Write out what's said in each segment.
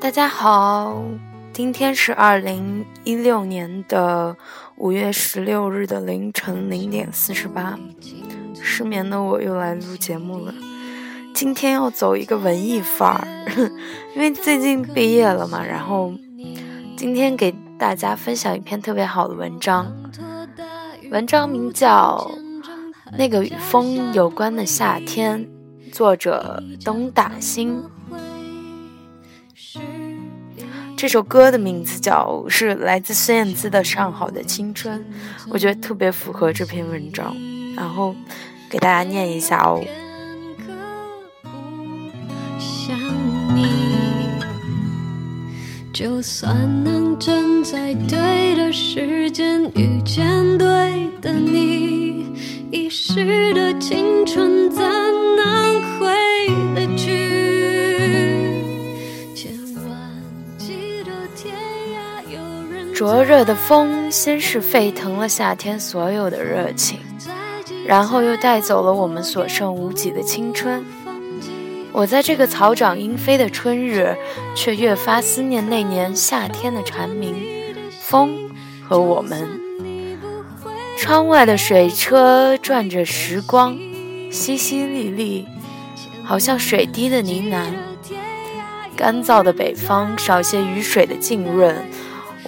大家好，今天是二零一六年的五月十六日的凌晨零点四十八，失眠的我又来录节目了。今天要走一个文艺范儿，因为最近毕业了嘛，然后今天给大家分享一篇特别好的文章，文章名叫《那个与风有关的夏天》，作者东大星。这首歌的名字叫是来自孙燕姿的《上好的青春》，我觉得特别符合这篇文章，然后给大家念一下哦。就算能站在对的时间遇见对的你，遗失的青春灼热的风，先是沸腾了夏天所有的热情，然后又带走了我们所剩无几的青春。我在这个草长莺飞的春日，却越发思念那年夏天的蝉鸣、风和我们。窗外的水车转着时光，淅淅沥沥，好像水滴的呢喃。干燥的北方，少些雨水的浸润。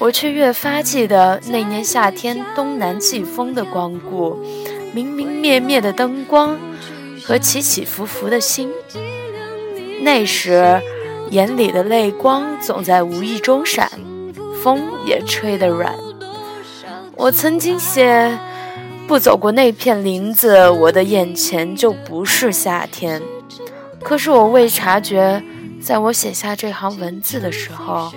我却越发记得那年夏天东南季风的光顾，明明灭灭的灯光和起起伏伏的心。那时眼里的泪光总在无意中闪，风也吹得软。我曾经写，不走过那片林子，我的眼前就不是夏天。可是我未察觉，在我写下这行文字的时候。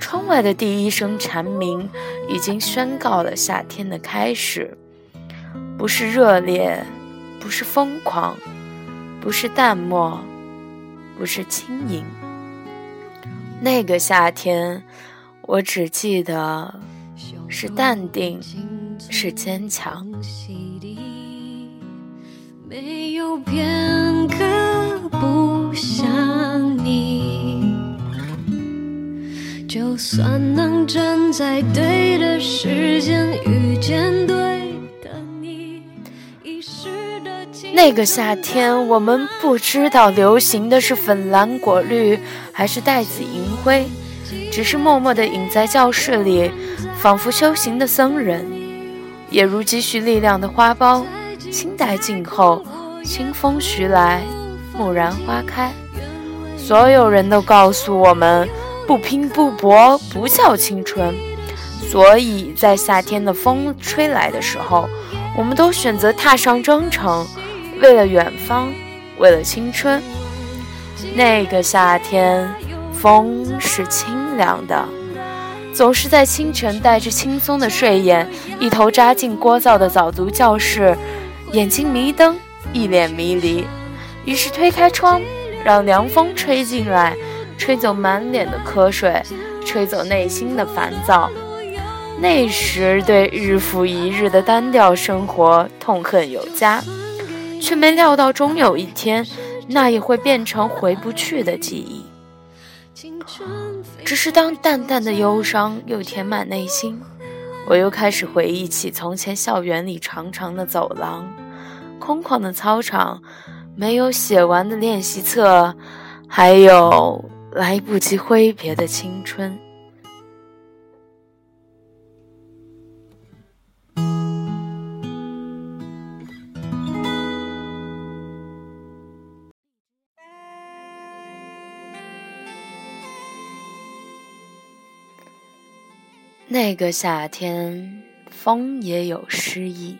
窗外的第一声蝉鸣，已经宣告了夏天的开始。不是热烈，不是疯狂，不是淡漠，不是轻盈。那个夏天，我只记得是淡定，是坚强。没有片刻不算能站在对的时间遇见对的你，那个夏天，我们不知道流行的是粉蓝果绿还是带紫银灰，只是默默地隐在教室里，仿佛修行的僧人，也如积蓄力量的花苞。清代静候，清风徐来，蓦然花开。所有人都告诉我们。不拼不搏不叫青春，所以在夏天的风吹来的时候，我们都选择踏上征程，为了远方，为了青春。那个夏天，风是清凉的，总是在清晨带着轻松的睡眼，一头扎进聒噪的早读教室，眼睛迷瞪，一脸迷离，于是推开窗，让凉风吹进来。吹走满脸的瞌睡，吹走内心的烦躁。那时对日复一日的单调生活痛恨有加，却没料到终有一天，那也会变成回不去的记忆。只是当淡淡的忧伤又填满内心，我又开始回忆起从前校园里长长的走廊、空旷的操场、没有写完的练习册，还有。来不及挥别的青春。那个夏天，风也有诗意。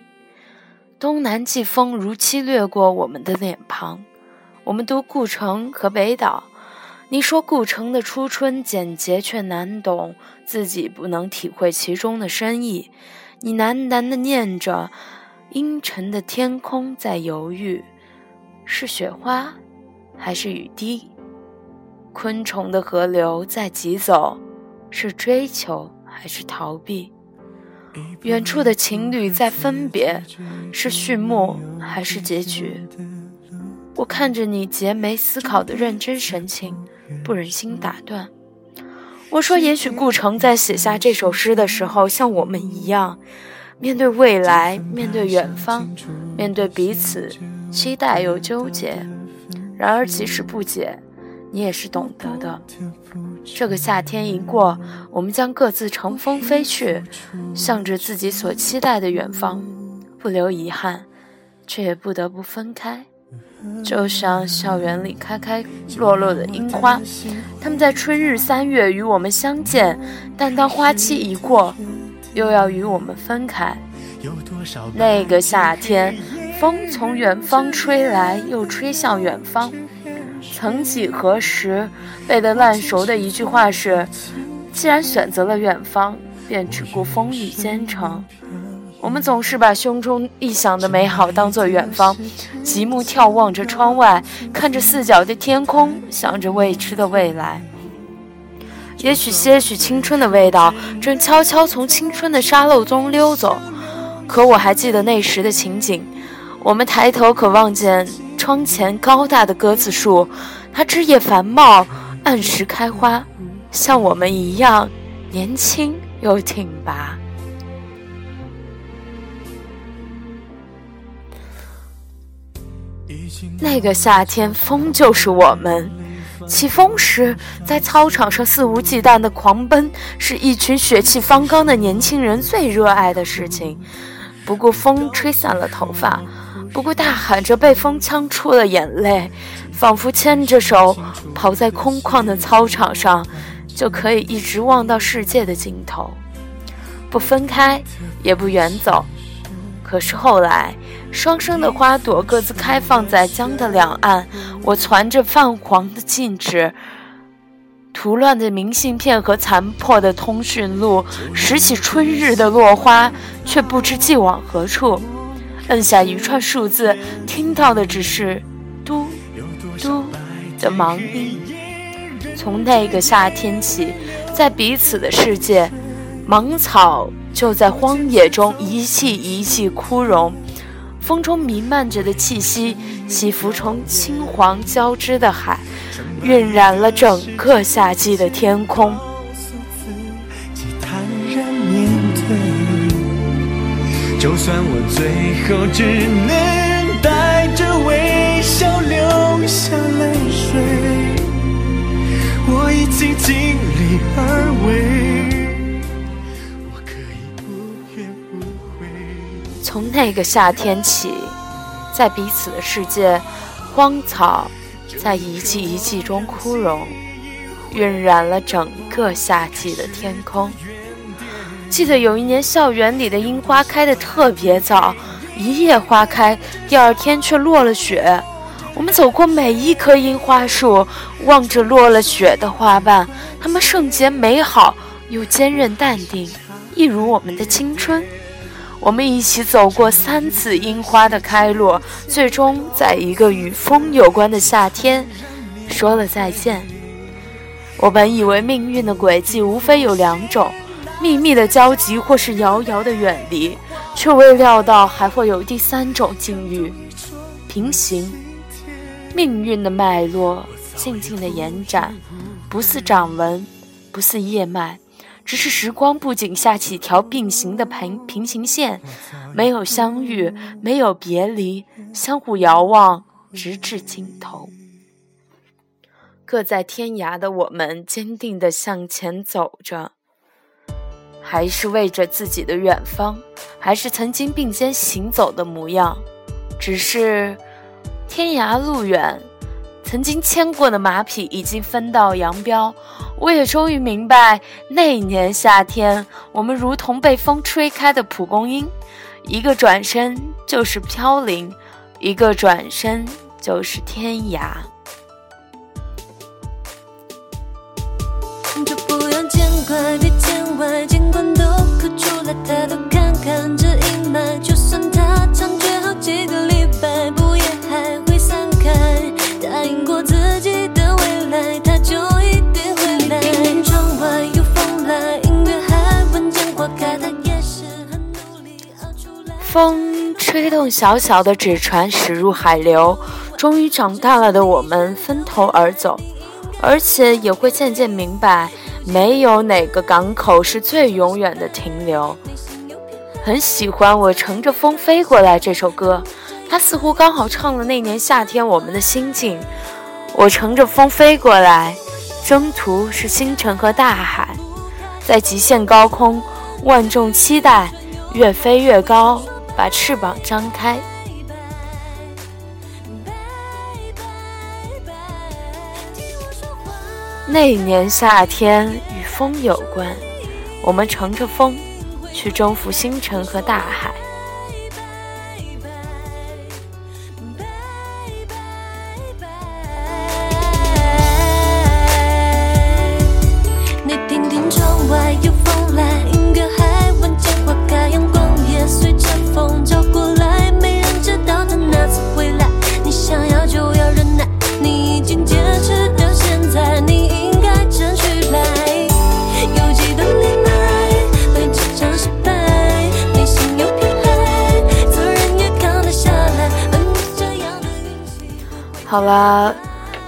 东南季风如期掠过我们的脸庞，我们读顾城和北岛。你说顾城的初春简洁却难懂，自己不能体会其中的深意。你喃喃地念着，阴沉的天空在犹豫，是雪花还是雨滴？昆虫的河流在疾走，是追求还是逃避？远处的情侣在分别，是序幕还是结局？我看着你结眉思考的认真神情。不忍心打断，我说，也许顾城在写下这首诗的时候，像我们一样，面对未来，面对远方，面对彼此，期待又纠结。然而，即使不解，你也是懂得的。这个夏天一过，我们将各自乘风飞去，向着自己所期待的远方，不留遗憾，却也不得不分开。就像校园里开开落落的樱花，他们在春日三月与我们相见，但当花期一过，又要与我们分开。那个夏天，风从远方吹来，又吹向远方。曾几何时，背得烂熟的一句话是：既然选择了远方，便只顾风雨兼程。我们总是把胸中臆想的美好当作远方，极目眺望着窗外，看着四角的天空，想着未知的未来。也许些许青春的味道正悄悄从青春的沙漏中溜走，可我还记得那时的情景。我们抬头可望见窗前高大的鸽子树，它枝叶繁茂，按时开花，像我们一样年轻又挺拔。那个夏天，风就是我们。起风时，在操场上肆无忌惮的狂奔，是一群血气方刚的年轻人最热爱的事情。不顾风吹散了头发，不顾大喊着被风呛出了眼泪，仿佛牵着手跑在空旷的操场上，就可以一直望到世界的尽头，不分开，也不远走。可是后来，双生的花朵各自开放在江的两岸。我攒着泛黄的信纸、涂乱的明信片和残破的通讯录，拾起春日的落花，却不知寄往何处。摁下一串数字，听到的只是“嘟嘟”的忙音。从那个夏天起，在彼此的世界，芒草。就在荒野中一气一气枯荣，风中弥漫着的气息，起伏成青黄交织的海，晕染了整个夏季的天空。就算我最后只能带着微笑流从那个夏天起，在彼此的世界，荒草在一季一季中枯荣，晕染了整个夏季的天空。记得有一年，校园里的樱花开得特别早，一夜花开，第二天却落了雪。我们走过每一棵樱花树，望着落了雪的花瓣，它们圣洁美好又坚韧淡定，一如我们的青春。我们一起走过三次樱花的开落，最终在一个与风有关的夏天说了再见。我本以为命运的轨迹无非有两种：秘密的交集，或是遥遥的远离，却未料到还会有第三种境遇——平行。命运的脉络静静的延展，不似掌纹，不似叶脉。只是时光不仅下起条并行的平平行线，没有相遇，没有别离，相互遥望，直至尽头。各在天涯的我们，坚定地向前走着，还是为着自己的远方，还是曾经并肩行走的模样。只是天涯路远。曾经牵过的马匹已经分道扬镳，我也终于明白，那一年夏天，我们如同被风吹开的蒲公英，一个转身就是飘零，一个转身就是天涯。就不用见怪别见外，尽管都哭出来，抬头看看这阴霾，就答应过自己的未来，他就一定会来。窗外有风来，音乐还闻见花开，风吹动小小的纸船驶入海流，终于长大了的我们分头而走，而且也会渐渐明白，没有哪个港口是最永远的停留。很喜欢《我乘着风飞过来》这首歌，它似乎刚好唱了那年夏天我们的心境。我乘着风飞过来，征途是星辰和大海，在极限高空，万众期待，越飞越高，把翅膀张开。那年夏天与风有关，我们乘着风。去征服星辰和大海。啊，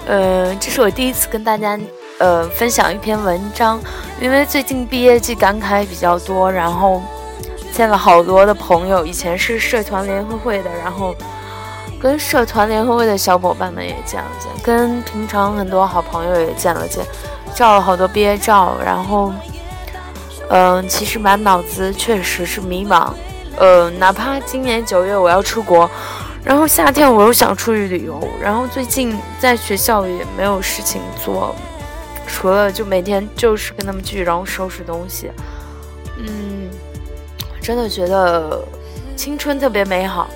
呃，这是我第一次跟大家呃分享一篇文章，因为最近毕业季感慨比较多，然后见了好多的朋友，以前是社团联合会的，然后跟社团联合会的小伙伴们也见了见，跟平常很多好朋友也见了见，照了好多毕业照，然后嗯，其实满脑子确实是迷茫，呃，哪怕今年九月我要出国。然后夏天我又想出去旅游，然后最近在学校也没有事情做，除了就每天就是跟他们聚，然后收拾东西。嗯，真的觉得青春特别美好。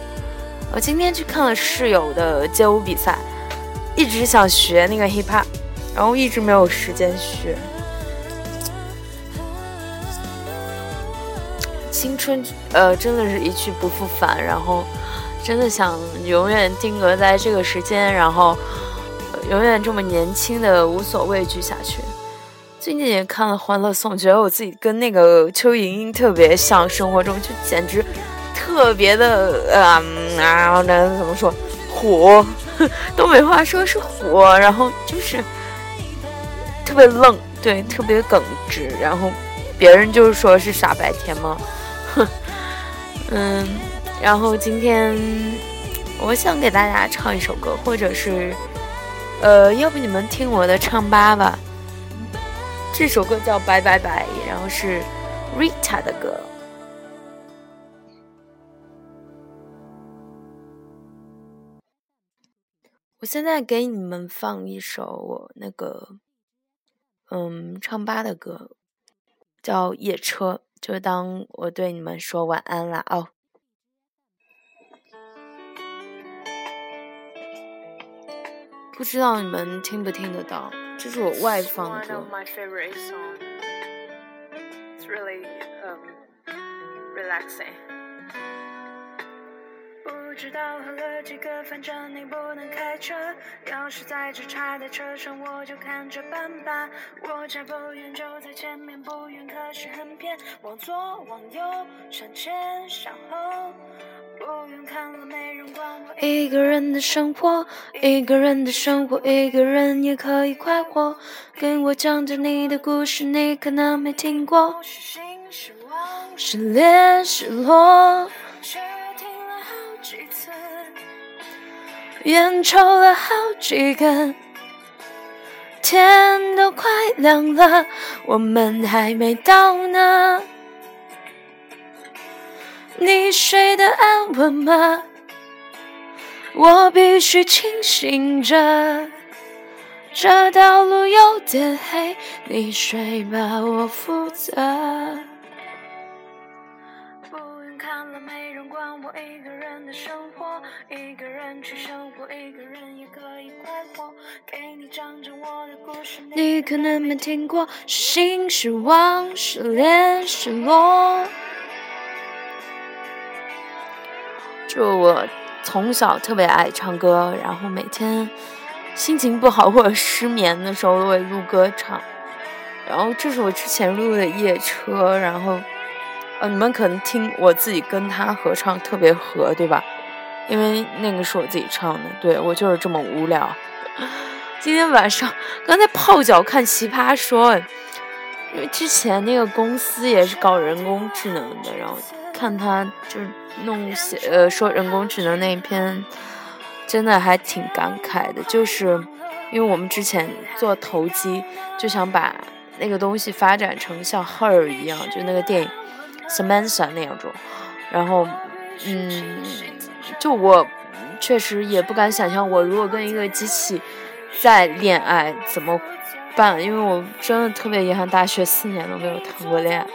我今天去看了室友的街舞比赛，一直想学那个 hip hop，然后一直没有时间学。青春，呃，真的是一去不复返，然后。真的想永远定格在这个时间，然后永远这么年轻的无所畏惧下去。最近也看了《欢乐颂》，觉得我自己跟那个邱莹莹特别像，生活中就简直特别的啊啊，那怎么说火？东北话说是火，然后就是特别愣，对，特别耿直，然后别人就是说是傻白甜嘛，哼，嗯。然后今天我想给大家唱一首歌，或者是，呃，要不你们听我的唱吧吧。这首歌叫《拜拜拜》，然后是 Rita 的歌。我现在给你们放一首我那个，嗯，唱吧的歌，叫《夜车》，就当我对你们说晚安了哦。不知道你们听不听得到？这是我外放的歌。不知道喝了几个，反正你不能开车。钥匙在这插在车上，我就看着办吧。我家不远，就在前面，不远可是很偏。往左，往右，向前，向后。一个人的生活，一个人的生活，一个人也可以快活。跟我讲着你的故事，你可能没听过。失恋失落，烟抽了好几根，天都快亮了，我们还没到呢。你睡得安稳吗？我必须清醒着。这道路有点黑，你睡吧，我负责。不用看了，没人管我一个人的生活，一个人去生活，一个人也可以快活。给你讲讲我的故事，你可能没听过，是心，是忘，失恋，失落。就我从小特别爱唱歌，然后每天心情不好或者失眠的时候都会录歌唱。然后这是我之前录的《夜车》，然后呃，你们可能听我自己跟他合唱特别合，对吧？因为那个是我自己唱的，对我就是这么无聊。今天晚上刚才泡脚看《奇葩说》，因为之前那个公司也是搞人工智能的，然后看他就是弄写呃说人工智能那一篇，真的还挺感慨的。就是因为我们之前做投机，就想把那个东西发展成像《Her》一样，就那个电影《Samantha》那样种，然后嗯，就我确实也不敢想象，我如果跟一个机器在恋爱怎么。办，因为我真的特别遗憾，大学四年都没有谈过恋爱，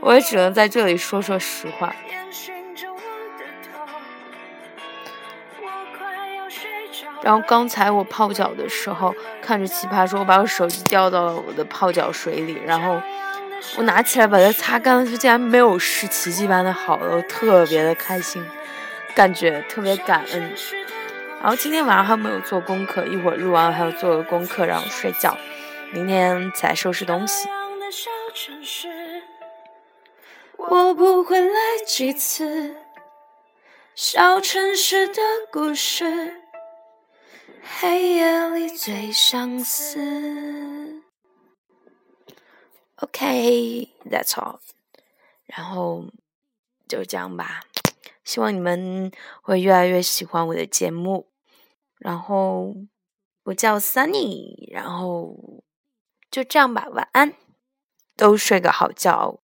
我也只能在这里说说实话。然后刚才我泡脚的时候，看着奇葩说，我把我手机掉到了我的泡脚水里，然后我拿起来把它擦干了，就竟然没有事，奇迹般的好了，我特别的开心，感觉特别感恩。然后今天晚上还没有做功课，一会儿录完还要做个功课，然后睡觉。明天才收拾东西。我不会来几次小城市的故事，黑夜里最相似。OK，that's all。然后就这样吧，希望你们会越来越喜欢我的节目。然后我叫 Sunny，然后。就这样吧，晚安，都睡个好觉。